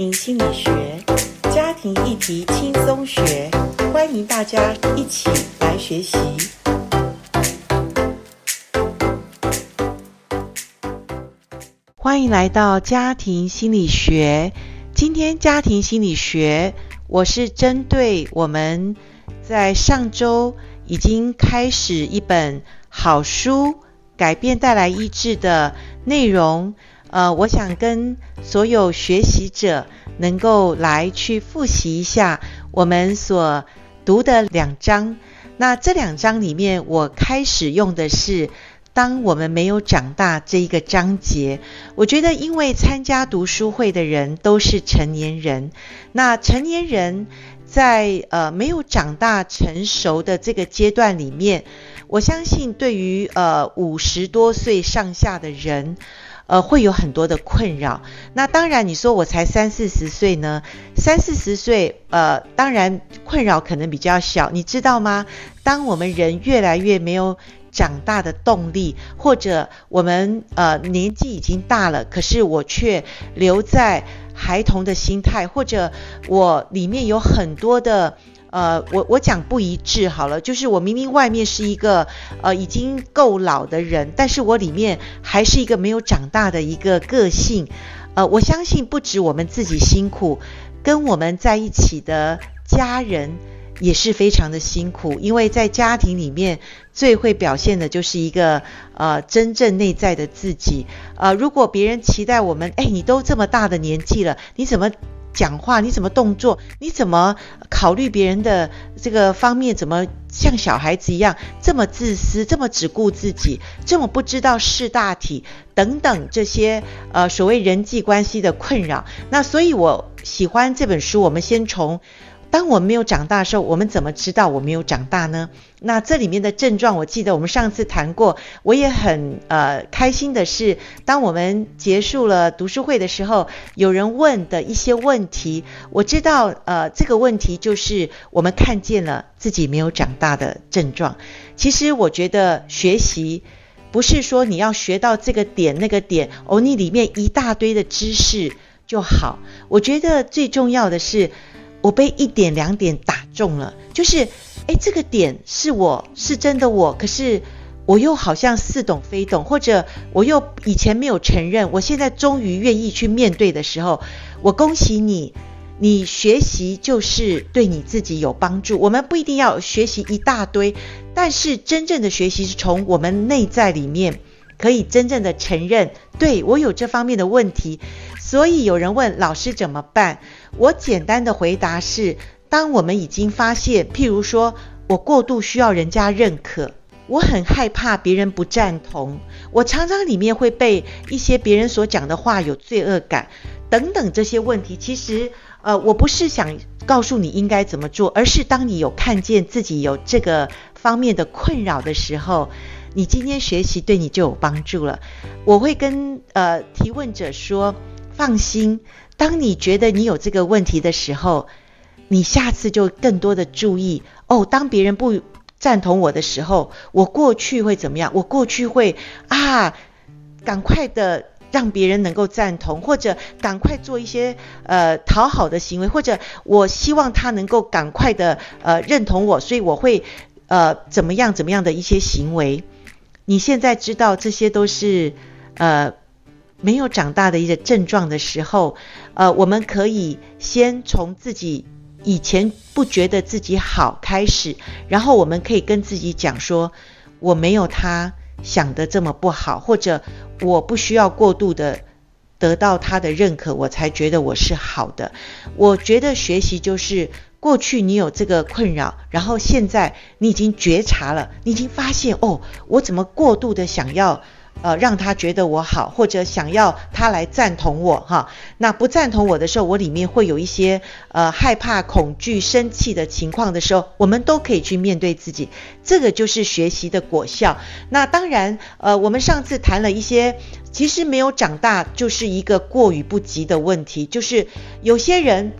心理学，家庭议题轻松学，欢迎大家一起来学习。欢迎来到家庭心理学。今天家庭心理学，我是针对我们在上周已经开始一本好书，改变带来医治的内容。呃，我想跟所有学习者能够来去复习一下我们所读的两章。那这两章里面，我开始用的是“当我们没有长大”这一个章节。我觉得，因为参加读书会的人都是成年人，那成年人在呃没有长大成熟的这个阶段里面，我相信对于呃五十多岁上下的人。呃，会有很多的困扰。那当然，你说我才三四十岁呢，三四十岁，呃，当然困扰可能比较小。你知道吗？当我们人越来越没有长大的动力，或者我们呃年纪已经大了，可是我却留在孩童的心态，或者我里面有很多的。呃，我我讲不一致好了，就是我明明外面是一个呃已经够老的人，但是我里面还是一个没有长大的一个个性。呃，我相信不止我们自己辛苦，跟我们在一起的家人也是非常的辛苦，因为在家庭里面最会表现的就是一个呃真正内在的自己。呃，如果别人期待我们，哎，你都这么大的年纪了，你怎么？讲话你怎么动作？你怎么考虑别人的这个方面？怎么像小孩子一样这么自私，这么只顾自己，这么不知道事大体等等这些呃所谓人际关系的困扰？那所以我喜欢这本书。我们先从。当我们没有长大的时候，我们怎么知道我没有长大呢？那这里面的症状，我记得我们上次谈过。我也很呃开心的是，当我们结束了读书会的时候，有人问的一些问题，我知道呃这个问题就是我们看见了自己没有长大的症状。其实我觉得学习不是说你要学到这个点那个点哦，你里面一大堆的知识就好。我觉得最重要的是。我被一点两点打中了，就是，诶，这个点是我是真的我，可是我又好像似懂非懂，或者我又以前没有承认，我现在终于愿意去面对的时候，我恭喜你，你学习就是对你自己有帮助。我们不一定要学习一大堆，但是真正的学习是从我们内在里面可以真正的承认，对，我有这方面的问题。所以有人问老师怎么办？我简单的回答是：当我们已经发现，譬如说我过度需要人家认可，我很害怕别人不赞同，我常常里面会被一些别人所讲的话有罪恶感等等这些问题。其实，呃，我不是想告诉你应该怎么做，而是当你有看见自己有这个方面的困扰的时候，你今天学习对你就有帮助了。我会跟呃提问者说。放心，当你觉得你有这个问题的时候，你下次就更多的注意哦。当别人不赞同我的时候，我过去会怎么样？我过去会啊，赶快的让别人能够赞同，或者赶快做一些呃讨好的行为，或者我希望他能够赶快的呃认同我，所以我会呃怎么样怎么样的一些行为。你现在知道这些都是呃。没有长大的一个症状的时候，呃，我们可以先从自己以前不觉得自己好开始，然后我们可以跟自己讲说，我没有他想的这么不好，或者我不需要过度的得到他的认可，我才觉得我是好的。我觉得学习就是过去你有这个困扰，然后现在你已经觉察了，你已经发现哦，我怎么过度的想要。呃，让他觉得我好，或者想要他来赞同我哈。那不赞同我的时候，我里面会有一些呃害怕、恐惧、生气的情况的时候，我们都可以去面对自己。这个就是学习的果效。那当然，呃，我们上次谈了一些，其实没有长大就是一个过与不及的问题，就是有些人。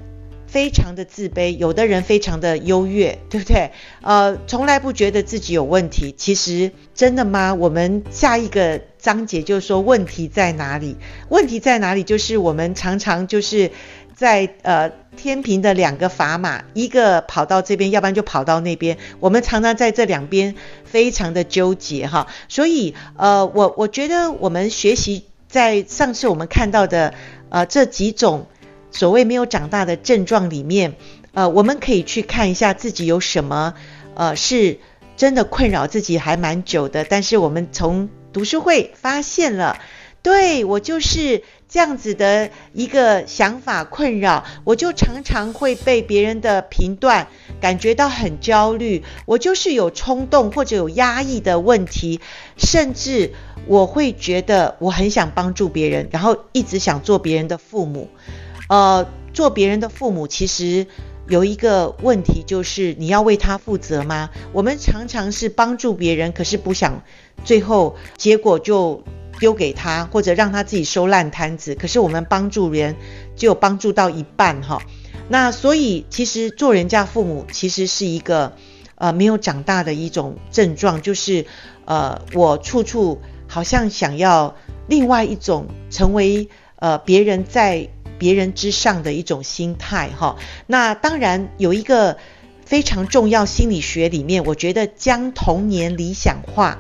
非常的自卑，有的人非常的优越，对不对？呃，从来不觉得自己有问题。其实真的吗？我们下一个章节就是说问题在哪里？问题在哪里？就是我们常常就是在呃天平的两个砝码，一个跑到这边，要不然就跑到那边。我们常常在这两边非常的纠结哈。所以呃，我我觉得我们学习在上次我们看到的呃这几种所谓没有长大的症状里面，呃，我们可以去看一下自己有什么呃是真的困扰自己还蛮久的，但是我们从读书会发现了，对，我就是。这样子的一个想法困扰，我就常常会被别人的评断感觉到很焦虑。我就是有冲动或者有压抑的问题，甚至我会觉得我很想帮助别人，然后一直想做别人的父母。呃，做别人的父母其实有一个问题，就是你要为他负责吗？我们常常是帮助别人，可是不想最后结果就。丢给他，或者让他自己收烂摊子。可是我们帮助人，就有帮助到一半哈。那所以其实做人家父母，其实是一个呃没有长大的一种症状，就是呃我处处好像想要另外一种成为呃别人在别人之上的一种心态哈。那当然有一个非常重要心理学里面，我觉得将童年理想化。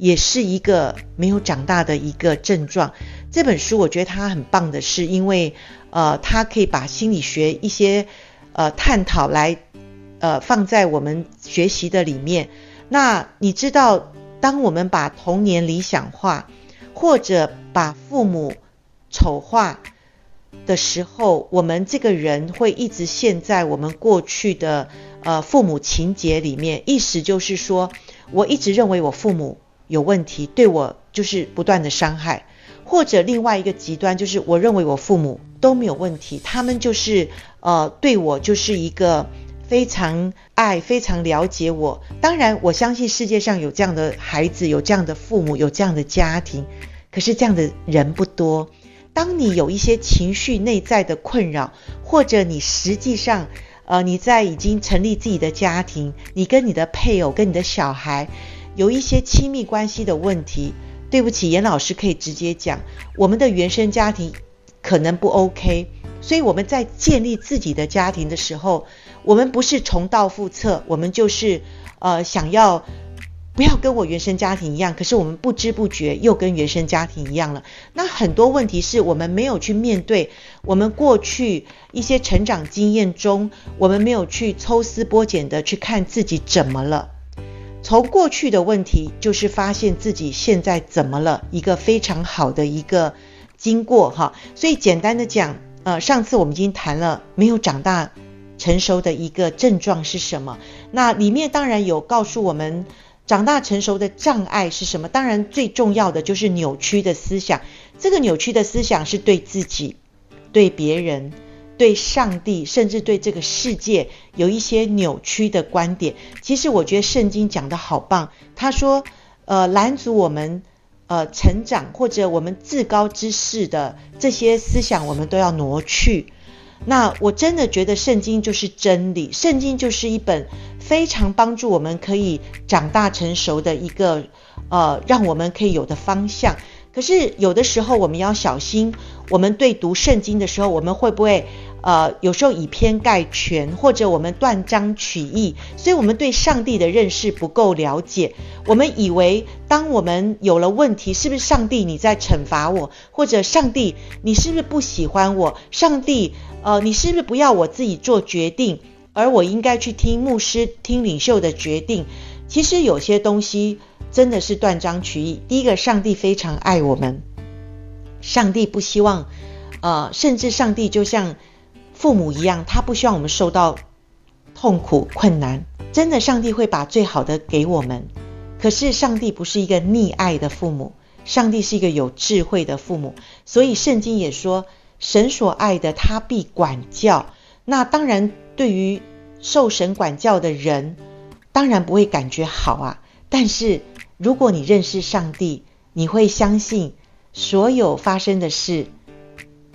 也是一个没有长大的一个症状。这本书我觉得它很棒的是，因为呃，它可以把心理学一些呃探讨来呃放在我们学习的里面。那你知道，当我们把童年理想化，或者把父母丑化的时候，我们这个人会一直陷在我们过去的呃父母情结里面。意思就是说，我一直认为我父母。有问题，对我就是不断的伤害，或者另外一个极端就是我认为我父母都没有问题，他们就是呃对我就是一个非常爱、非常了解我。当然，我相信世界上有这样的孩子，有这样的父母，有这样的家庭，可是这样的人不多。当你有一些情绪内在的困扰，或者你实际上呃你在已经成立自己的家庭，你跟你的配偶、跟你的小孩。有一些亲密关系的问题，对不起，严老师可以直接讲，我们的原生家庭可能不 OK，所以我们在建立自己的家庭的时候，我们不是重蹈覆辙，我们就是呃想要不要跟我原生家庭一样，可是我们不知不觉又跟原生家庭一样了。那很多问题是我们没有去面对，我们过去一些成长经验中，我们没有去抽丝剥茧的去看自己怎么了。从过去的问题，就是发现自己现在怎么了，一个非常好的一个经过哈。所以简单的讲，呃，上次我们已经谈了没有长大成熟的一个症状是什么。那里面当然有告诉我们长大成熟的障碍是什么。当然最重要的就是扭曲的思想，这个扭曲的思想是对自己、对别人。对上帝，甚至对这个世界有一些扭曲的观点。其实我觉得圣经讲得好棒。他说，呃，拦阻我们呃成长或者我们至高之事的这些思想，我们都要挪去。那我真的觉得圣经就是真理，圣经就是一本非常帮助我们可以长大成熟的一个呃，让我们可以有的方向。可是有的时候我们要小心，我们对读圣经的时候，我们会不会？呃，有时候以偏概全，或者我们断章取义，所以我们对上帝的认识不够了解。我们以为，当我们有了问题，是不是上帝你在惩罚我？或者上帝你是不是不喜欢我？上帝，呃，你是不是不要我自己做决定，而我应该去听牧师、听领袖的决定？其实有些东西真的是断章取义。第一个，上帝非常爱我们，上帝不希望，呃，甚至上帝就像。父母一样，他不希望我们受到痛苦、困难。真的，上帝会把最好的给我们。可是，上帝不是一个溺爱的父母，上帝是一个有智慧的父母。所以，圣经也说，神所爱的，他必管教。那当然，对于受神管教的人，当然不会感觉好啊。但是，如果你认识上帝，你会相信所有发生的事。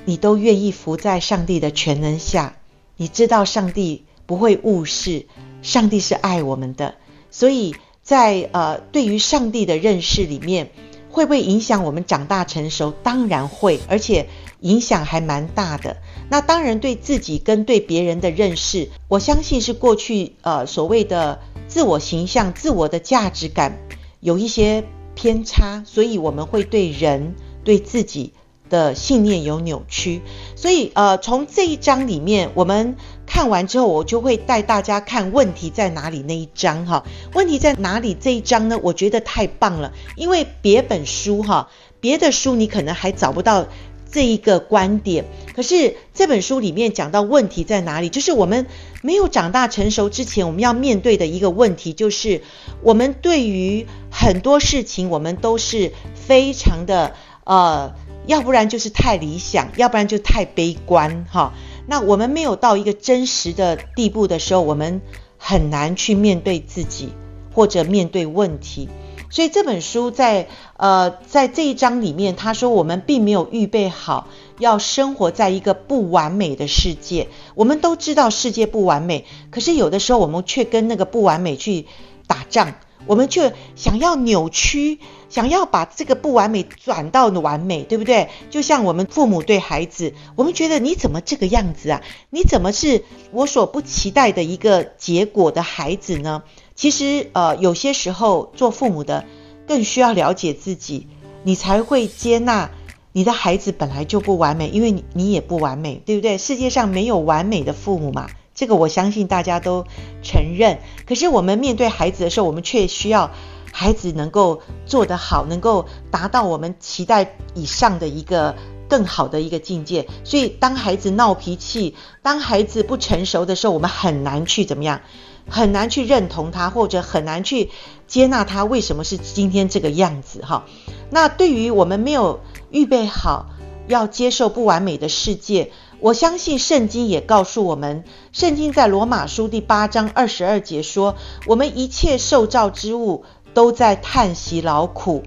你都愿意服在上帝的全能下，你知道上帝不会误事，上帝是爱我们的，所以在呃对于上帝的认识里面，会不会影响我们长大成熟？当然会，而且影响还蛮大的。那当然对自己跟对别人的认识，我相信是过去呃所谓的自我形象、自我的价值感有一些偏差，所以我们会对人、对自己的信念有扭曲。所以呃，从这一章里面我们看完之后，我就会带大家看问题在哪里那一章哈。问题在哪里这一章呢？我觉得太棒了，因为别本书哈，别的书你可能还找不到。这一个观点，可是这本书里面讲到问题在哪里？就是我们没有长大成熟之前，我们要面对的一个问题，就是我们对于很多事情，我们都是非常的呃，要不然就是太理想，要不然就太悲观哈。那我们没有到一个真实的地步的时候，我们很难去面对自己或者面对问题。所以这本书在呃在这一章里面，他说我们并没有预备好要生活在一个不完美的世界。我们都知道世界不完美，可是有的时候我们却跟那个不完美去打仗，我们却想要扭曲，想要把这个不完美转到完美，对不对？就像我们父母对孩子，我们觉得你怎么这个样子啊？你怎么是我所不期待的一个结果的孩子呢？其实，呃，有些时候做父母的更需要了解自己，你才会接纳你的孩子本来就不完美，因为你你也不完美，对不对？世界上没有完美的父母嘛，这个我相信大家都承认。可是我们面对孩子的时候，我们却需要孩子能够做得好，能够达到我们期待以上的一个更好的一个境界。所以，当孩子闹脾气，当孩子不成熟的时候，我们很难去怎么样？很难去认同他，或者很难去接纳他为什么是今天这个样子哈。那对于我们没有预备好要接受不完美的世界，我相信圣经也告诉我们，圣经在罗马书第八章二十二节说，我们一切受造之物都在叹息劳苦，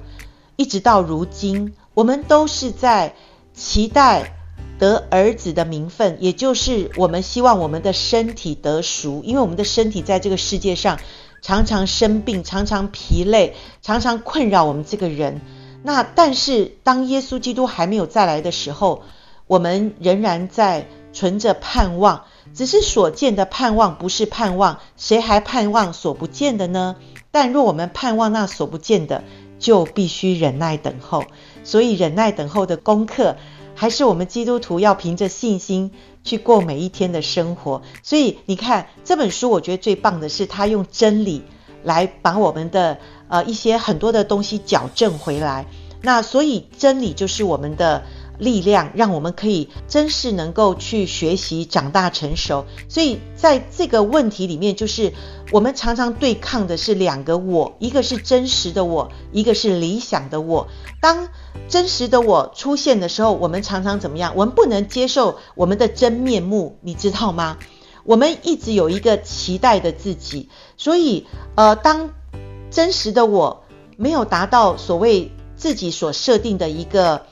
一直到如今，我们都是在期待。得儿子的名分，也就是我们希望我们的身体得赎，因为我们的身体在这个世界上常常生病，常常疲累，常常困扰我们这个人。那但是当耶稣基督还没有再来的时候，我们仍然在存着盼望，只是所见的盼望不是盼望，谁还盼望所不见的呢？但若我们盼望那所不见的，就必须忍耐等候。所以忍耐等候的功课。还是我们基督徒要凭着信心去过每一天的生活。所以你看这本书，我觉得最棒的是他用真理来把我们的呃一些很多的东西矫正回来。那所以真理就是我们的。力量让我们可以真是能够去学习长大成熟，所以在这个问题里面，就是我们常常对抗的是两个我，一个是真实的我，一个是理想的我。当真实的我出现的时候，我们常常怎么样？我们不能接受我们的真面目，你知道吗？我们一直有一个期待的自己，所以呃，当真实的我没有达到所谓自己所设定的一个。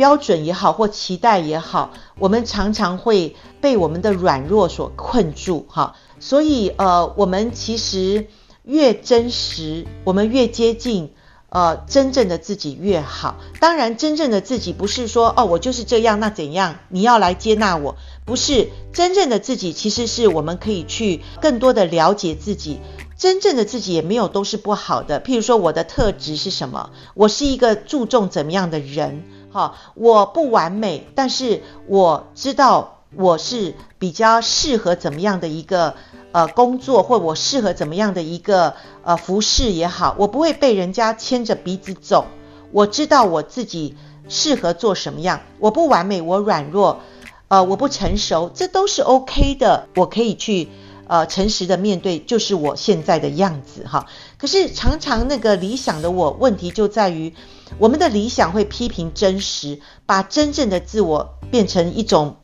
标准也好，或期待也好，我们常常会被我们的软弱所困住，哈。所以，呃，我们其实越真实，我们越接近呃真正的自己越好。当然，真正的自己不是说哦，我就是这样，那怎样？你要来接纳我，不是真正的自己。其实是我们可以去更多的了解自己。真正的自己也没有都是不好的。譬如说，我的特质是什么？我是一个注重怎么样的人？好，我不完美，但是我知道我是比较适合怎么样的一个呃工作，或我适合怎么样的一个呃服饰也好，我不会被人家牵着鼻子走。我知道我自己适合做什么样，我不完美，我软弱，呃，我不成熟，这都是 OK 的，我可以去。呃，诚实的面对就是我现在的样子哈。可是常常那个理想的我，问题就在于我们的理想会批评真实，把真正的自我变成一种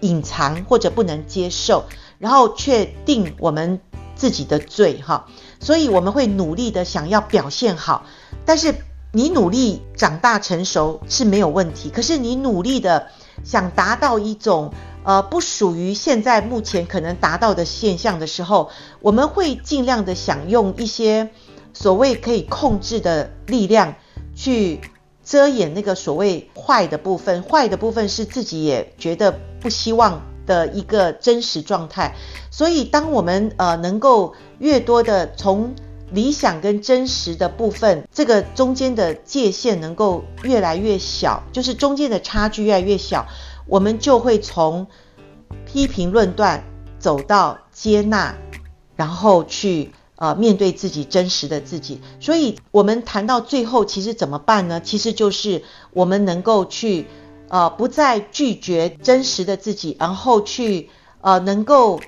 隐藏或者不能接受，然后却定我们自己的罪哈。所以我们会努力的想要表现好，但是你努力长大成熟是没有问题，可是你努力的想达到一种。呃，不属于现在目前可能达到的现象的时候，我们会尽量的想用一些所谓可以控制的力量去遮掩那个所谓坏的部分，坏的部分是自己也觉得不希望的一个真实状态。所以，当我们呃能够越多的从理想跟真实的部分，这个中间的界限能够越来越小，就是中间的差距越来越小，我们就会从批评论断走到接纳，然后去。呃，面对自己真实的自己，所以我们谈到最后，其实怎么办呢？其实就是我们能够去，呃，不再拒绝真实的自己，然后去，呃，能够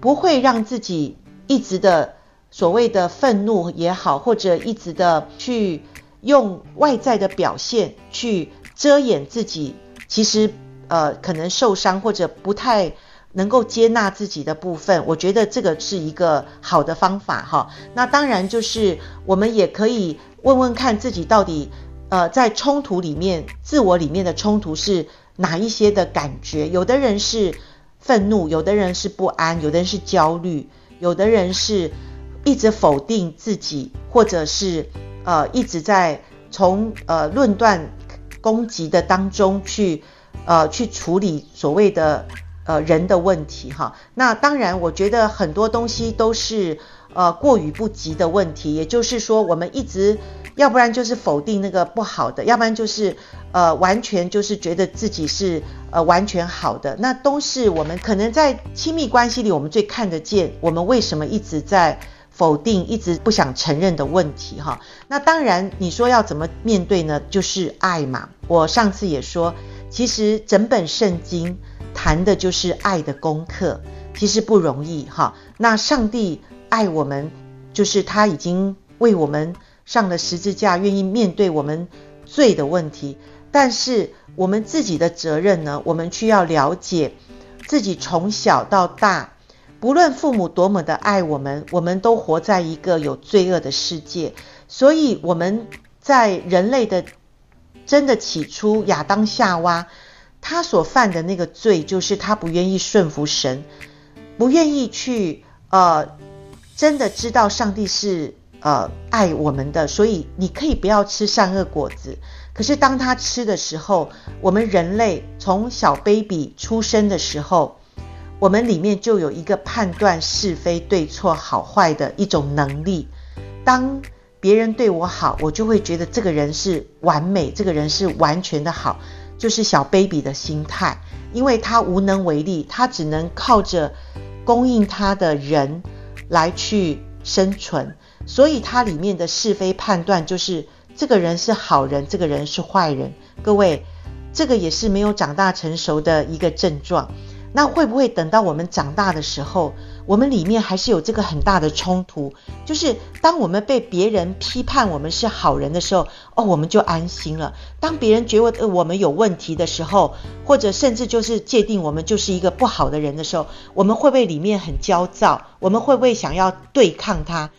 不会让自己一直的所谓的愤怒也好，或者一直的去用外在的表现去遮掩自己，其实呃，可能受伤或者不太。能够接纳自己的部分，我觉得这个是一个好的方法哈。那当然就是我们也可以问问看自己到底，呃，在冲突里面，自我里面的冲突是哪一些的感觉？有的人是愤怒，有的人是不安，有的人是焦虑，有的人是一直否定自己，或者是呃一直在从呃论断攻击的当中去呃去处理所谓的。呃，人的问题哈，那当然，我觉得很多东西都是呃过与不及的问题。也就是说，我们一直要不然就是否定那个不好的，要不然就是呃完全就是觉得自己是呃完全好的，那都是我们可能在亲密关系里我们最看得见，我们为什么一直在否定，一直不想承认的问题哈。那当然，你说要怎么面对呢？就是爱嘛。我上次也说，其实整本圣经。谈的就是爱的功课，其实不容易哈。那上帝爱我们，就是他已经为我们上了十字架，愿意面对我们罪的问题。但是我们自己的责任呢？我们需要了解自己从小到大，不论父母多么的爱我们，我们都活在一个有罪恶的世界。所以我们在人类的真的起初，亚当夏娃。他所犯的那个罪，就是他不愿意顺服神，不愿意去呃，真的知道上帝是呃爱我们的，所以你可以不要吃善恶果子。可是当他吃的时候，我们人类从小 baby 出生的时候，我们里面就有一个判断是非对错好坏的一种能力。当别人对我好，我就会觉得这个人是完美，这个人是完全的好。就是小 baby 的心态，因为他无能为力，他只能靠着供应他的人来去生存，所以他里面的是非判断就是这个人是好人，这个人是坏人。各位，这个也是没有长大成熟的一个症状。那会不会等到我们长大的时候，我们里面还是有这个很大的冲突，就是当我们被别人批判我们是好人的时候，哦，我们就安心了；当别人觉得我们有问题的时候，或者甚至就是界定我们就是一个不好的人的时候，我们会不会里面很焦躁？我们会不会想要对抗他？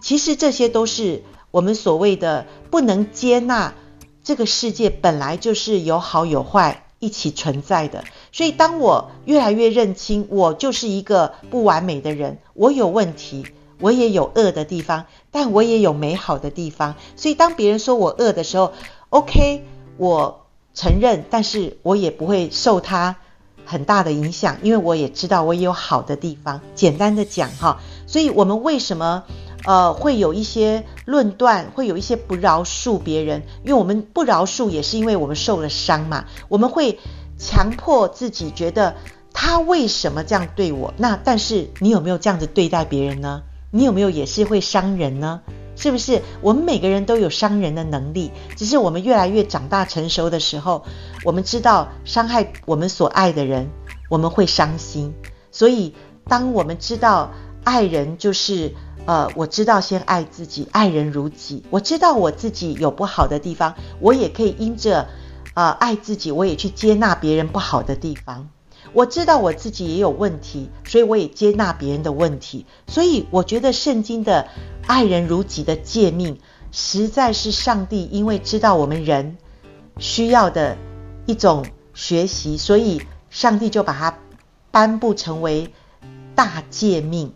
其实这些都是我们所谓的不能接纳这个世界本来就是有好有坏。一起存在的，所以当我越来越认清，我就是一个不完美的人，我有问题，我也有恶的地方，但我也有美好的地方。所以当别人说我恶的时候，OK，我承认，但是我也不会受他很大的影响，因为我也知道我也有好的地方。简单的讲哈，所以我们为什么？呃，会有一些论断，会有一些不饶恕别人，因为我们不饶恕，也是因为我们受了伤嘛。我们会强迫自己觉得他为什么这样对我？那但是你有没有这样子对待别人呢？你有没有也是会伤人呢？是不是？我们每个人都有伤人的能力，只是我们越来越长大成熟的时候，我们知道伤害我们所爱的人，我们会伤心。所以当我们知道爱人就是。呃，我知道先爱自己，爱人如己。我知道我自己有不好的地方，我也可以因着呃爱自己，我也去接纳别人不好的地方。我知道我自己也有问题，所以我也接纳别人的问题。所以我觉得圣经的爱人如己的诫命，实在是上帝因为知道我们人需要的一种学习，所以上帝就把它颁布成为大诫命。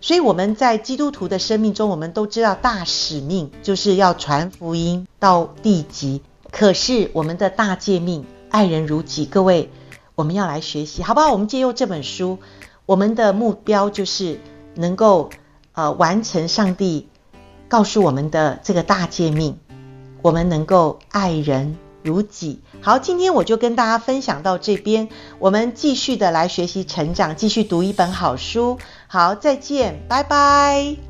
所以我们在基督徒的生命中，我们都知道大使命就是要传福音到地极。可是我们的大诫命，爱人如己，各位，我们要来学习，好不好？我们借用这本书，我们的目标就是能够呃完成上帝告诉我们的这个大诫命，我们能够爱人如己。好，今天我就跟大家分享到这边，我们继续的来学习成长，继续读一本好书。好，再见，拜拜。